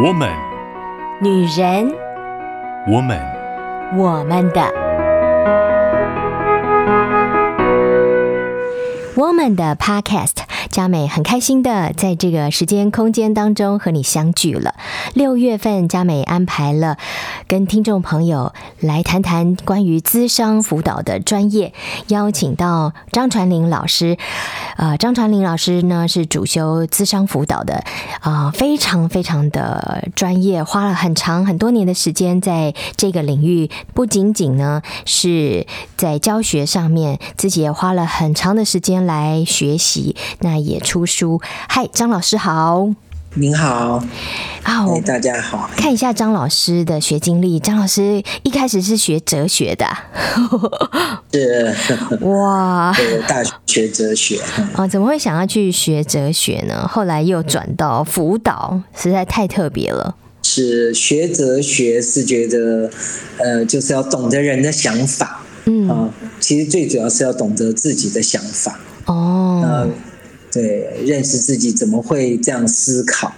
我们，女人，我们，我们的，我们的 Podcast。佳美很开心的在这个时间空间当中和你相聚了。六月份，佳美安排了跟听众朋友来谈谈关于咨商辅导的专业，邀请到张传玲老师。呃，张传玲老师呢是主修咨商辅导的，啊、呃，非常非常的专业，花了很长很多年的时间在这个领域，不仅仅呢是在教学上面，自己也花了很长的时间来学习。那也出书，嗨，张老师好，您好，啊、哦，大家好，看一下张老师的学经历。张老师一开始是学哲学的，是。哇，大学学哲学。啊、哦，怎么会想要去学哲学呢？后来又转到辅导，实在太特别了。是学哲学是觉得，呃，就是要懂得人的想法，嗯。啊、呃，其实最主要是要懂得自己的想法。哦。呃对，认识自己怎么会这样思考，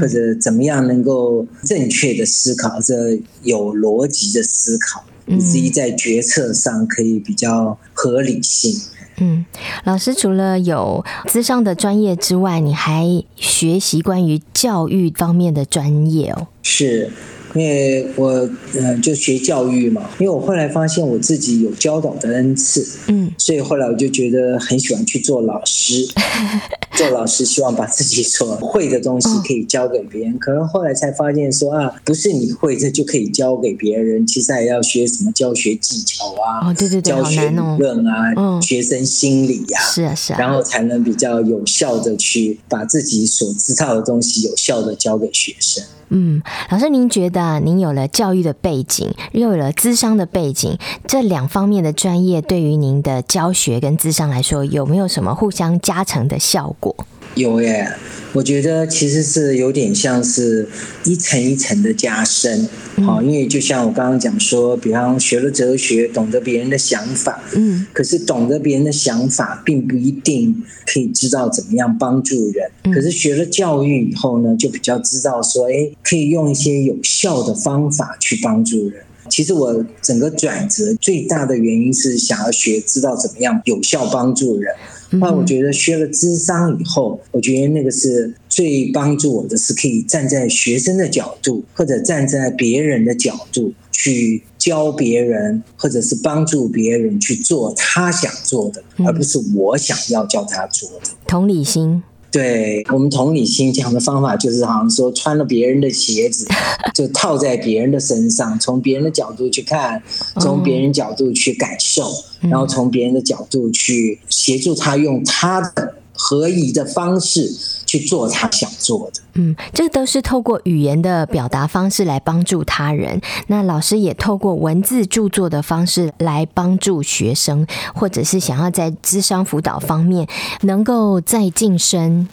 或者怎么样能够正确的思考，这有逻辑的思考，以至于在决策上可以比较合理性。嗯，老师除了有资商的专业之外，你还学习关于教育方面的专业哦？是。因为我呃就学教育嘛，因为我后来发现我自己有教导的恩赐，嗯，所以后来我就觉得很喜欢去做老师，做老师希望把自己所会的东西可以教给别人。可能后来才发现说啊，不是你会这就可以教给别人，其实还要学什么教学技巧啊，哦对对对，教学理论啊，哦，学生心理呀，是啊是啊，然后才能比较有效的去把自己所知道的东西有效的教给学生。嗯，老师，您觉得您有了教育的背景，又有了资商的背景，这两方面的专业对于您的教学跟资商来说，有没有什么互相加成的效果？有耶。我觉得其实是有点像是一层一层的加深，好，因为就像我刚刚讲说，比方学了哲学，懂得别人的想法，嗯，可是懂得别人的想法，并不一定可以知道怎么样帮助人。可是学了教育以后呢，就比较知道说，哎，可以用一些有效的方法去帮助人。其实我整个转折最大的原因是想要学，知道怎么样有效帮助人。那我觉得学了智商以后，我觉得那个是最帮助我的，是可以站在学生的角度，或者站在别人的角度去教别人，或者是帮助别人去做他想做的，而不是我想要叫他做的。同理心。对，我们同理心讲的方法就是，好像说穿了别人的鞋子，就套在别人的身上，从别人的角度去看，从别人角度去感受，然后从别人的角度去协助他用他的合宜的方式去做他想做的。嗯，这都是透过语言的表达方式来帮助他人。那老师也透过文字著作的方式来帮助学生，或者是想要在智商辅导方面能够再晋升，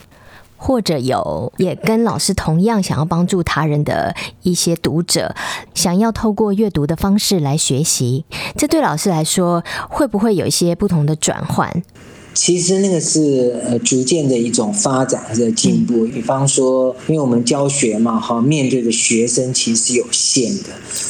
或者有也跟老师同样想要帮助他人的一些读者，想要透过阅读的方式来学习。这对老师来说，会不会有一些不同的转换？其实那个是呃逐渐的一种发展和进步。比方说，因为我们教学嘛，哈，面对的学生其实是有限的。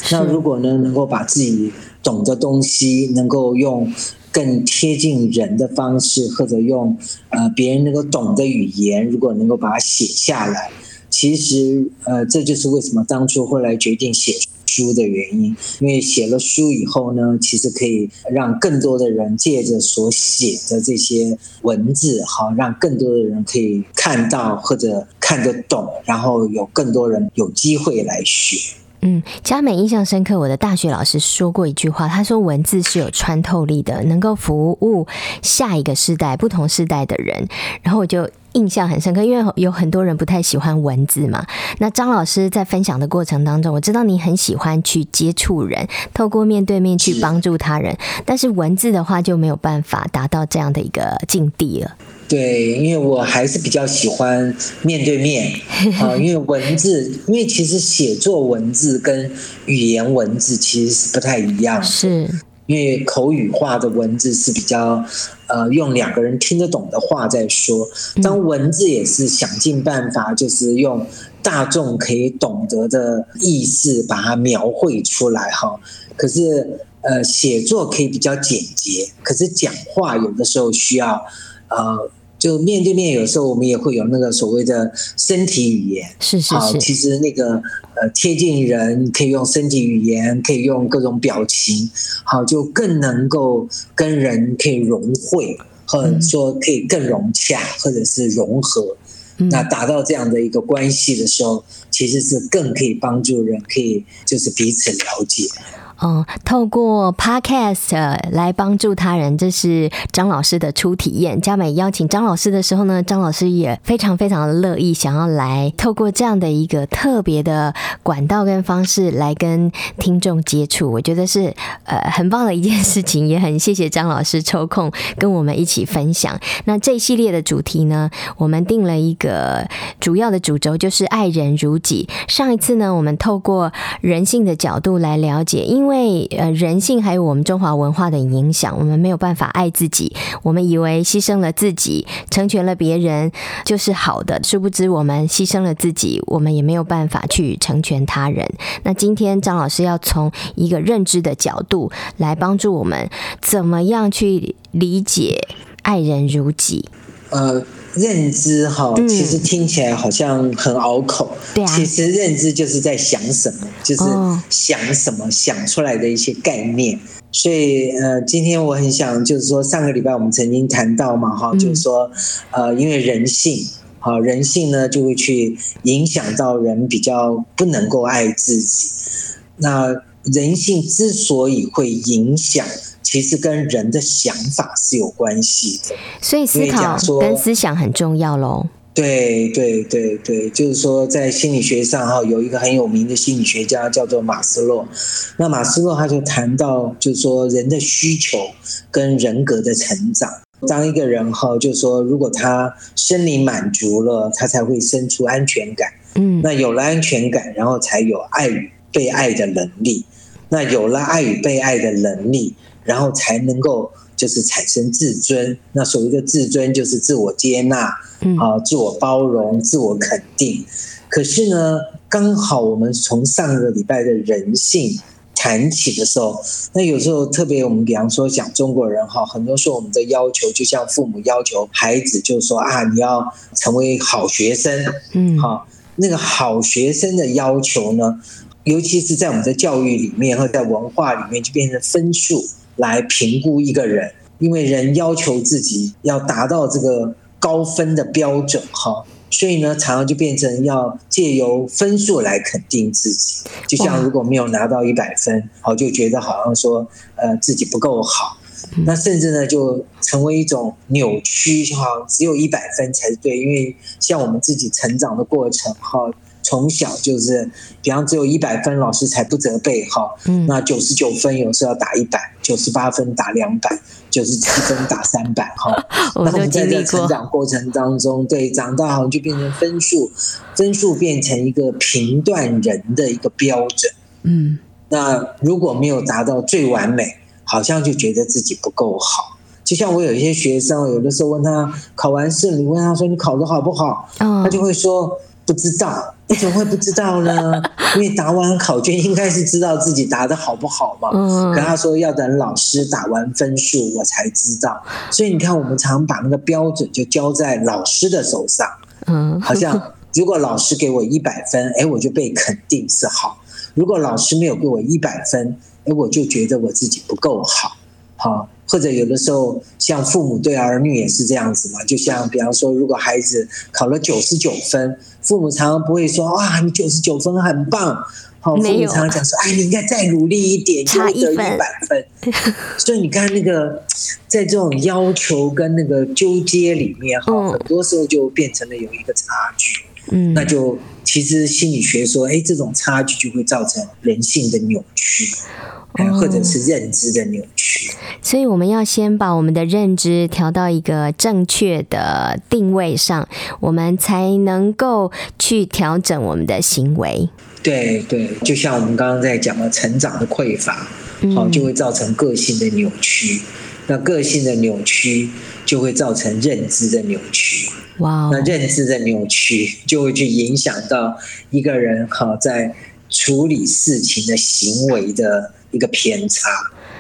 那如果呢，能够把自己懂的东西，能够用更贴近人的方式，或者用呃别人能够懂的语言，如果能够把它写下来，其实呃这就是为什么当初后来决定写书的原因，因为写了书以后呢，其实可以让更多的人借着所写的这些文字，好，让更多的人可以看到或者看得懂，然后有更多人有机会来学。嗯，佳美印象深刻。我的大学老师说过一句话，他说文字是有穿透力的，能够服务下一个世代、不同世代的人。然后我就印象很深刻，因为有很多人不太喜欢文字嘛。那张老师在分享的过程当中，我知道你很喜欢去接触人，透过面对面去帮助他人，但是文字的话就没有办法达到这样的一个境地了。对，因为我还是比较喜欢面对面 啊，因为文字，因为其实写作文字跟语言文字其实是不太一样的，是因为口语化的文字是比较呃用两个人听得懂的话在说，当文字也是想尽办法，就是用大众可以懂得的意思，把它描绘出来哈。可是呃，写作可以比较简洁，可是讲话有的时候需要呃。就面对面，有时候我们也会有那个所谓的身体语言，是是是。好，其实那个呃贴近人，可以用身体语言，可以用各种表情，好，就更能够跟人可以融会，或者说可以更融洽，或者是融合。嗯、那达到这样的一个关系的时候，其实是更可以帮助人，可以就是彼此了解。嗯，透过 Podcast 来帮助他人，这是张老师的初体验。嘉美邀请张老师的时候呢，张老师也非常非常的乐意，想要来透过这样的一个特别的管道跟方式来跟听众接触。我觉得是 呃很棒的一件事情，也很谢谢张老师抽空跟我们一起分享。那这一系列的主题呢，我们定了一个主要的主轴，就是爱人如己。上一次呢，我们透过人性的角度来了解，因为因为呃人性还有我们中华文化的影响，我们没有办法爱自己。我们以为牺牲了自己，成全了别人就是好的，殊不知我们牺牲了自己，我们也没有办法去成全他人。那今天张老师要从一个认知的角度来帮助我们，怎么样去理解爱人如己？呃。认知哈，其实听起来好像很拗口。对啊。其实认知就是在想什么，就是想什么想出来的一些概念。所以呃，今天我很想就是说，上个礼拜我们曾经谈到嘛哈，就是说呃，因为人性，好人性呢就会去影响到人比较不能够爱自己。那人性之所以会影响。其实跟人的想法是有关系的，所以思考跟思想很重要喽。对对对对，就是说在心理学上哈，有一个很有名的心理学家叫做马斯洛。那马斯洛他就谈到，就是说人的需求跟人格的成长。当一个人哈，就是说如果他生理满足了，他才会生出安全感。嗯，那有了安全感，然后才有爱与被爱的能力。那有了爱与被爱的能力。然后才能够就是产生自尊，那所谓的自尊就是自我接纳，啊，自我包容，自我肯定。可是呢，刚好我们从上个礼拜的人性谈起的时候，那有时候特别我们比方说讲中国人哈，很多时候我们的要求就像父母要求孩子，就是说啊，你要成为好学生，嗯，好，那个好学生的要求呢，尤其是在我们的教育里面和在文化里面，就变成分数。来评估一个人，因为人要求自己要达到这个高分的标准，哈，所以呢，常常就变成要借由分数来肯定自己。就像如果没有拿到一百分，好，就觉得好像说，呃，自己不够好，那甚至呢，就成为一种扭曲，哈，只有一百分才对。因为像我们自己成长的过程，哈。从小就是，比方只有一百分，老师才不责备哈。嗯，那九十九分有时候要打一百，九十八分打两百，九十七分打三百哈。那我们在这个成长过程当中，对，长大好像就变成分数，分数变成一个评断人的一个标准。嗯，那如果没有达到最完美，好像就觉得自己不够好。就像我有一些学生，有的时候问他考完试，你问他说你考得好不好，他就会说。不知道，你怎么会不知道呢？因为答完考卷应该是知道自己答的好不好嘛。嗯。跟他说要等老师打完分数我才知道，所以你看我们常把那个标准就交在老师的手上。嗯。好像 如果老师给我一百分，哎，我就被肯定是好；如果老师没有给我一百分，哎，我就觉得我自己不够好。好。或者有的时候，像父母对儿女也是这样子嘛。就像比方说，如果孩子考了九十九分，父母常常不会说：“哇，你九十九分很棒。”好，父母常常讲说：“哎，你应该再努力一点，就会得一百分。”所以你看那个，在这种要求跟那个纠结里面，哈，很多时候就变成了有一个差距。嗯，那就其实心理学说，哎，这种差距就会造成人性的扭曲。或者是认知的扭曲，所以我们要先把我们的认知调到一个正确的定位上，我们才能够去调整我们的行为。对对，就像我们刚刚在讲的成长的匮乏，好，就会造成个性的扭曲。那个性的扭曲就会造成认知的扭曲。哇，那认知的扭曲就会去影响到一个人哈在处理事情的行为的一个偏差，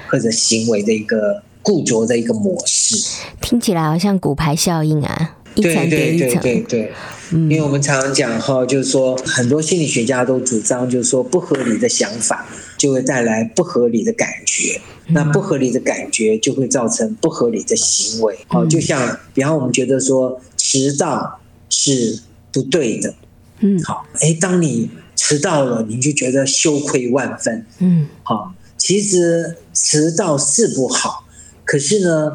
或者行为的一个固着的一个模式。听起来好像骨牌效应啊，一层叠一层。对对对对对，因为我们常常讲哈，就是说很多心理学家都主张，就是说不合理的想法。就会带来不合理的感觉，那不合理的感觉就会造成不合理的行为。好，就像比方我们觉得说迟到是不对的，嗯，好，哎，当你迟到了，你就觉得羞愧万分，嗯，好，其实迟到是不好，可是呢，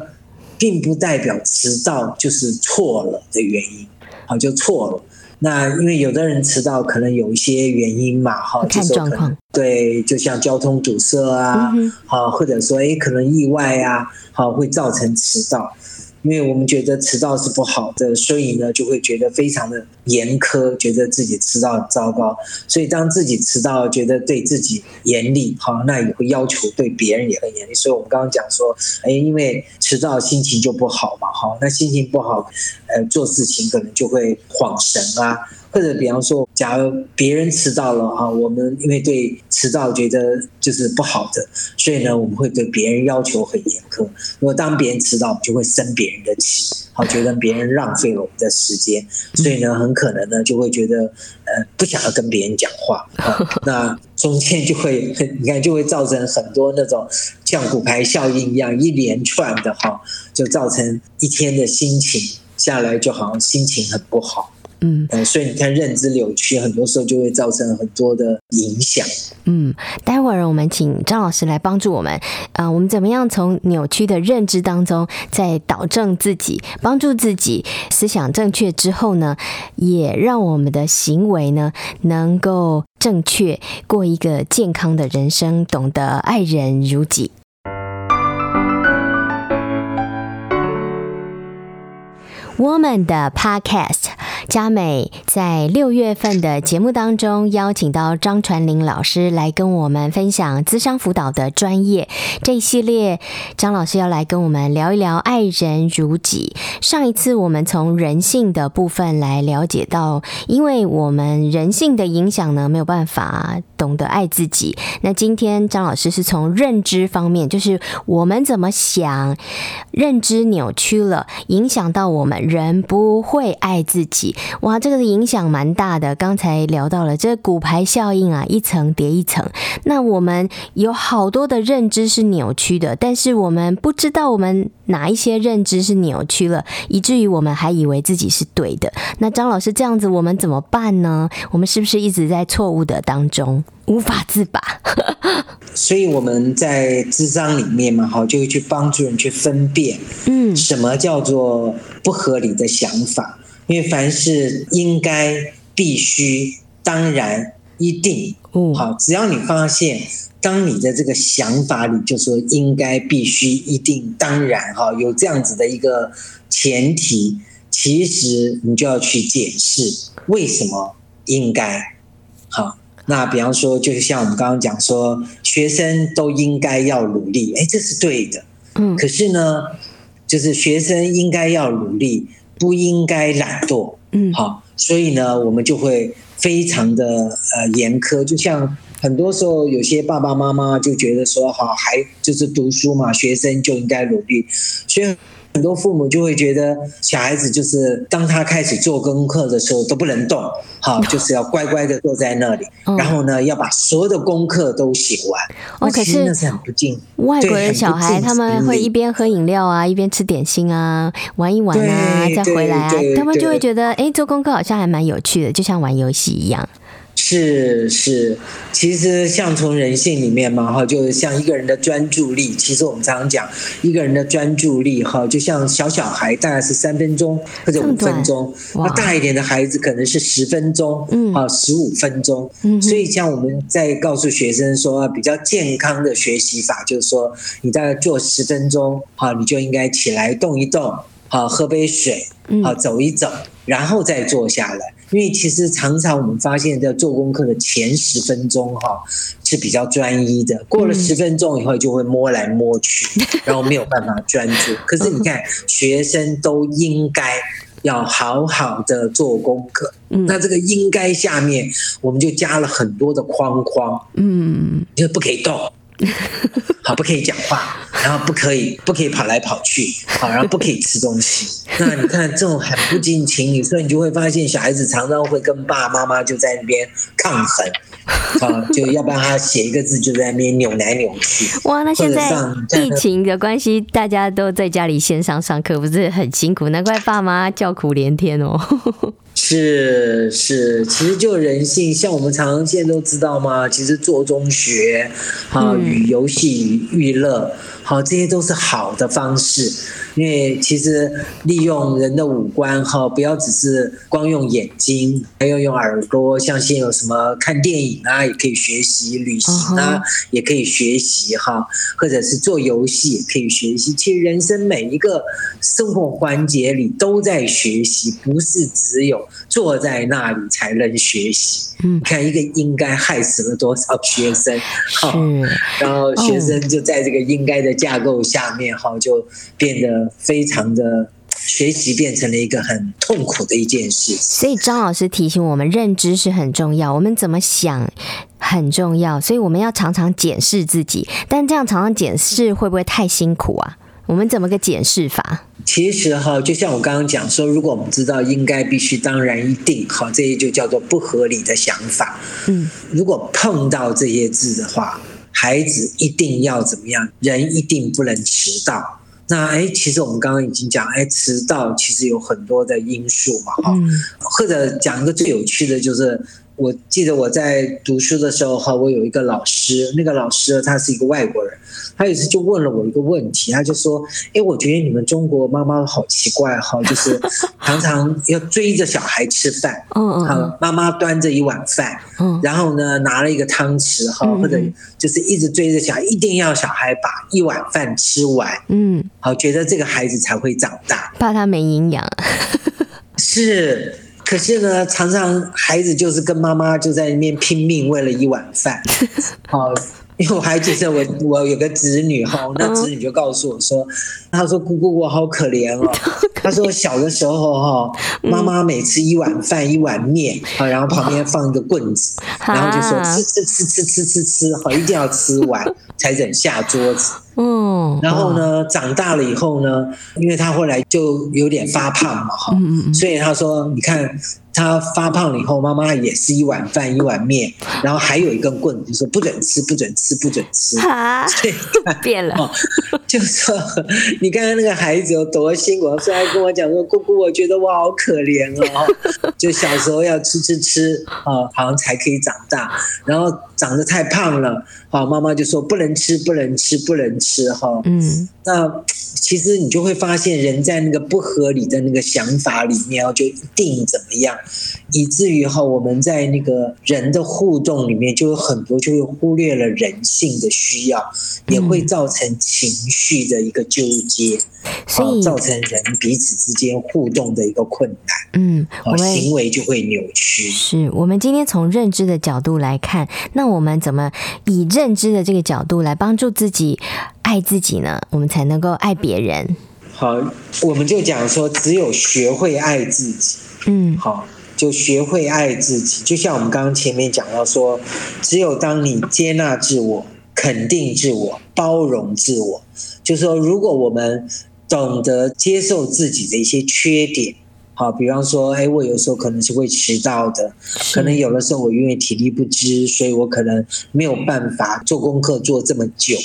并不代表迟到就是错了的原因，好，就错了。那因为有的人迟到可能有一些原因嘛，哈，看状况，对，就像交通堵塞啊，好、嗯，或者说诶可能意外啊，好，会造成迟到。因为我们觉得迟到是不好的，所以呢就会觉得非常的严苛，觉得自己迟到很糟糕。所以当自己迟到，觉得对自己严厉，哈，那也会要求对别人也很严厉。所以我们刚刚讲说，哎，因为迟到心情就不好嘛，哈，那心情不好，呃，做事情可能就会恍神啊。或者比方说，假如别人迟到了啊，我们因为对迟到觉得就是不好的，所以呢，我们会对别人要求很严苛。如果当别人迟到，我们就会生别人的气，好，觉得别人浪费了我们的时间，所以呢，很可能呢就会觉得呃不想要跟别人讲话。那中间就会 你看就会造成很多那种像骨牌效应一样一连串的哈，就造成一天的心情下来就好像心情很不好。嗯，所以你看，认知扭曲很多时候就会造成很多的影响。嗯，待会儿我们请张老师来帮助我们。啊、呃，我们怎么样从扭曲的认知当中再导正自己，帮助自己思想正确之后呢，也让我们的行为呢能够正确，过一个健康的人生，懂得爱人如己。我们的 Podcast。佳美在六月份的节目当中邀请到张传林老师来跟我们分享资商辅导的专业。这一系列，张老师要来跟我们聊一聊爱人如己。上一次我们从人性的部分来了解到，因为我们人性的影响呢，没有办法懂得爱自己。那今天张老师是从认知方面，就是我们怎么想，认知扭曲了，影响到我们人不会爱自己。哇，这个影响蛮大的。刚才聊到了这骨牌效应啊，一层叠一层。那我们有好多的认知是扭曲的，但是我们不知道我们哪一些认知是扭曲了，以至于我们还以为自己是对的。那张老师这样子，我们怎么办呢？我们是不是一直在错误的当中无法自拔？所以我们在智商里面嘛，哈，就会去帮助人去分辨，嗯，什么叫做不合理的想法。因为凡是应该、必须、当然、一定，嗯好，只要你发现，当你的这个想法里就说应该、必须、一定、当然，哈，有这样子的一个前提，其实你就要去解释为什么应该。好，那比方说，就是像我们刚刚讲说，学生都应该要努力，哎，这是对的，嗯，可是呢，就是学生应该要努力。不应该懒惰，嗯，好，所以呢，我们就会非常的呃严苛，就像很多时候有些爸爸妈妈就觉得说，好，还就是读书嘛，学生就应该努力，所以。很多父母就会觉得小孩子就是当他开始做功课的时候都不能动，好，就是要乖乖的坐在那里，然后呢要把所有的功课都写完。哦，可是那是很不敬。外国人小孩他们会一边喝饮料啊，一边吃点心啊，玩一玩啊，再回来啊，他们就会觉得哎，做功课好像还蛮有趣的，就像玩游戏一样。是是，其实像从人性里面嘛，哈，就像一个人的专注力，其实我们常常讲一个人的专注力，哈，就像小小孩大概是三分钟或者五分钟，那大一点的孩子可能是十分钟，嗯，啊，十五分钟，嗯，所以像我们在告诉学生说，比较健康的学习法，就是说你大概做十分钟，哈，你就应该起来动一动，好，喝杯水，好，走一走，然后再坐下来。因为其实常常我们发现，在做功课的前十分钟哈是比较专一的，过了十分钟以后就会摸来摸去，然后没有办法专注。可是你看，学生都应该要好好的做功课。嗯，那这个应该下面我们就加了很多的框框。嗯，就不可以动。好，不可以讲话，然后不可以，不可以跑来跑去，好，然后不可以吃东西。那你看这种很不近情理，所以你就会发现小孩子常常会跟爸爸妈妈就在那边抗衡，啊，就要不然他写一个字就在那边扭来扭去。哇，那现在疫情的关系，大家都在家里线上上课，不是很辛苦？难怪爸妈叫苦连天哦。是是，其实就人性，像我们常常现在都知道嘛，其实做中学，啊，与游戏与娱乐。好，这些都是好的方式，因为其实利用人的五官哈，不要只是光用眼睛，还要用耳朵。像现在有什么看电影啊，也可以学习；旅行啊，也可以学习哈，或者是做游戏也可以学习。其实人生每一个生活环节里都在学习，不是只有坐在那里才能学习。嗯，看一个应该害死了多少学生，好，然后学生就在这个应该的。架构下面哈，就变得非常的学习变成了一个很痛苦的一件事。所以张老师提醒我们，认知是很重要，我们怎么想很重要，所以我们要常常检视自己。但这样常常检视会不会太辛苦啊？我们怎么个检视法？其实哈，就像我刚刚讲说，如果我们知道应该、必须、当然、一定，好，这些就叫做不合理的想法。嗯，如果碰到这些字的话。孩子一定要怎么样？人一定不能迟到。那哎，其实我们刚刚已经讲，哎，迟到其实有很多的因素嘛，哈、嗯。或者讲一个最有趣的就是。我记得我在读书的时候哈，我有一个老师，那个老师他是一个外国人，他有一次就问了我一个问题，他就说：“哎，我觉得你们中国妈妈好奇怪哈，就是 常常要追着小孩吃饭，嗯嗯，妈妈端着一碗饭，嗯，然后呢拿了一个汤匙哈，或者就是一直追着小孩，一定要小孩把一碗饭吃完，嗯，好，觉得这个孩子才会长大，怕他没营养，是。”可是呢，常常孩子就是跟妈妈就在那边拼命，为了一碗饭。好，因为我还记得我我有个侄女哈，那侄女就告诉我说，她说姑姑我好可怜哦。她说小的时候哈，妈妈每次一碗饭一碗面，啊，然后旁边放一个棍子，然后就说吃吃吃吃吃吃吃，好，一定要吃完 才忍下桌子。嗯，然后呢，长大了以后呢，因为他后来就有点发胖嘛，哈，所以他说，你看。他发胖了以后，妈妈也是一碗饭一碗面，然后还有一根棍子，就说不准吃，不准吃，不准吃。啊，变了，就说 你看看那个孩子有多辛苦，所以还跟我讲说，姑姑，我觉得我好可怜哦，就小时候要吃吃吃啊，好像才可以长大，然后长得太胖了，好，妈妈就说不能吃，不能吃，不能吃，哈，嗯，那。其实你就会发现，人在那个不合理的那个想法里面哦，就一定怎么样，以至于哈，我们在那个人的互动里面就有很多就会忽略了人性的需要，也会造成情绪的一个纠结，所以造成人彼此之间互动的一个困难。嗯，我们行为就会扭曲。是我们今天从认知的角度来看，那我们怎么以认知的这个角度来帮助自己？爱自己呢，我们才能够爱别人。好，我们就讲说，只有学会爱自己，嗯，好，就学会爱自己。就像我们刚刚前面讲到说，只有当你接纳自我、肯定自我、包容自我，就是说，如果我们懂得接受自己的一些缺点。好，比方说，哎，我有时候可能是会迟到的，可能有的时候我因为体力不支，所以我可能没有办法做功课做这么久，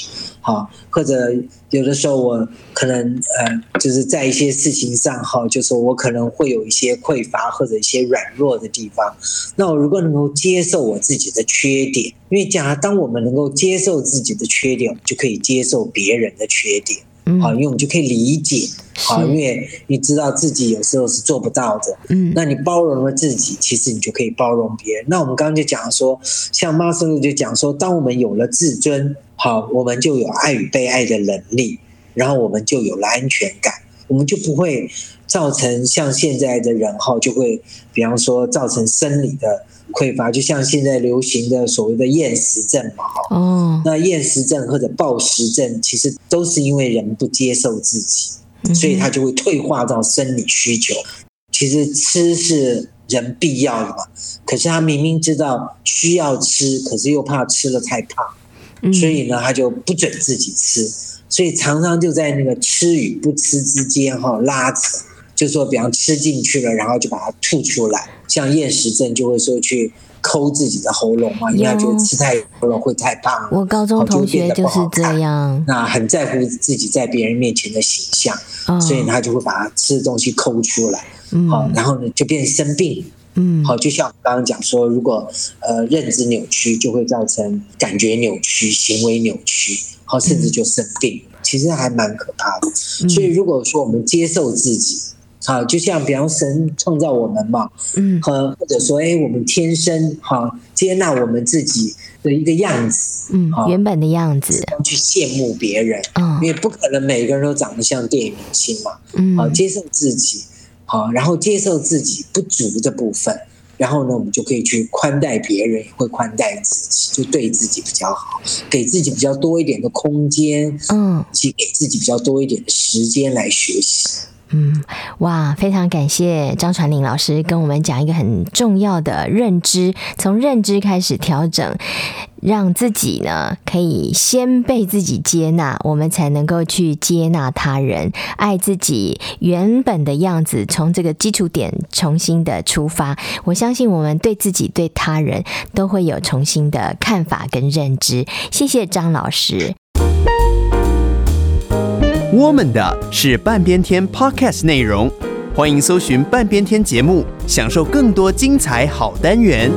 好，或者有的时候我可能呃，就是在一些事情上，哈，就是说我可能会有一些匮乏或者一些软弱的地方。那我如果能够接受我自己的缺点，因为假如当我们能够接受自己的缺点，我们就可以接受别人的缺点。好，因为我们就可以理解，好，因为你知道自己有时候是做不到的，嗯，那你包容了自己，其实你就可以包容别人。那我们刚刚就讲说，像马斯洛就讲说，当我们有了自尊，好，我们就有爱与被爱的能力，然后我们就有了安全感，我们就不会造成像现在的人哈，就会比方说造成生理的。匮乏，就像现在流行的所谓的厌食症嘛，哈，哦，那厌食症或者暴食症，其实都是因为人不接受自己，所以他就会退化到生理需求。其实吃是人必要的嘛，可是他明明知道需要吃，可是又怕吃了太胖，所以呢，他就不准自己吃，所以常常就在那个吃与不吃之间哈拉扯，就说比方吃进去了，然后就把它吐出来，像厌食症就会说去。抠自己的喉咙嘛，因为他觉得吃太多了会太胖。我高中同学就是这样，那很在乎自己在别人面前的形象，哦、所以他就会把他吃的东西抠出来，好、嗯，然后呢就变成生病。嗯，好，就像我刚刚讲说，如果呃认知扭曲，就会造成感觉扭曲、行为扭曲，好，甚至就生病，嗯、其实还蛮可怕的。所以如果说我们接受自己。好，就像比方神创造我们嘛，嗯，和或者说，哎，我们天生哈接纳我们自己的一个样子，嗯，原本的样子，去羡慕别人，嗯，因为不可能每个人都长得像电影明星嘛，嗯，好，接受自己，好，然后接受自己不足的部分，然后呢，我们就可以去宽待别人，也会宽待自己，就对自己比较好，给自己比较多一点的空间，嗯，以及给自己比较多一点的时间来学习。嗯，哇，非常感谢张传林老师跟我们讲一个很重要的认知，从认知开始调整，让自己呢可以先被自己接纳，我们才能够去接纳他人，爱自己原本的样子，从这个基础点重新的出发。我相信我们对自己、对他人都会有重新的看法跟认知。谢谢张老师。我们的是半边天 Podcast 内容，欢迎搜寻半边天节目，享受更多精彩好单元。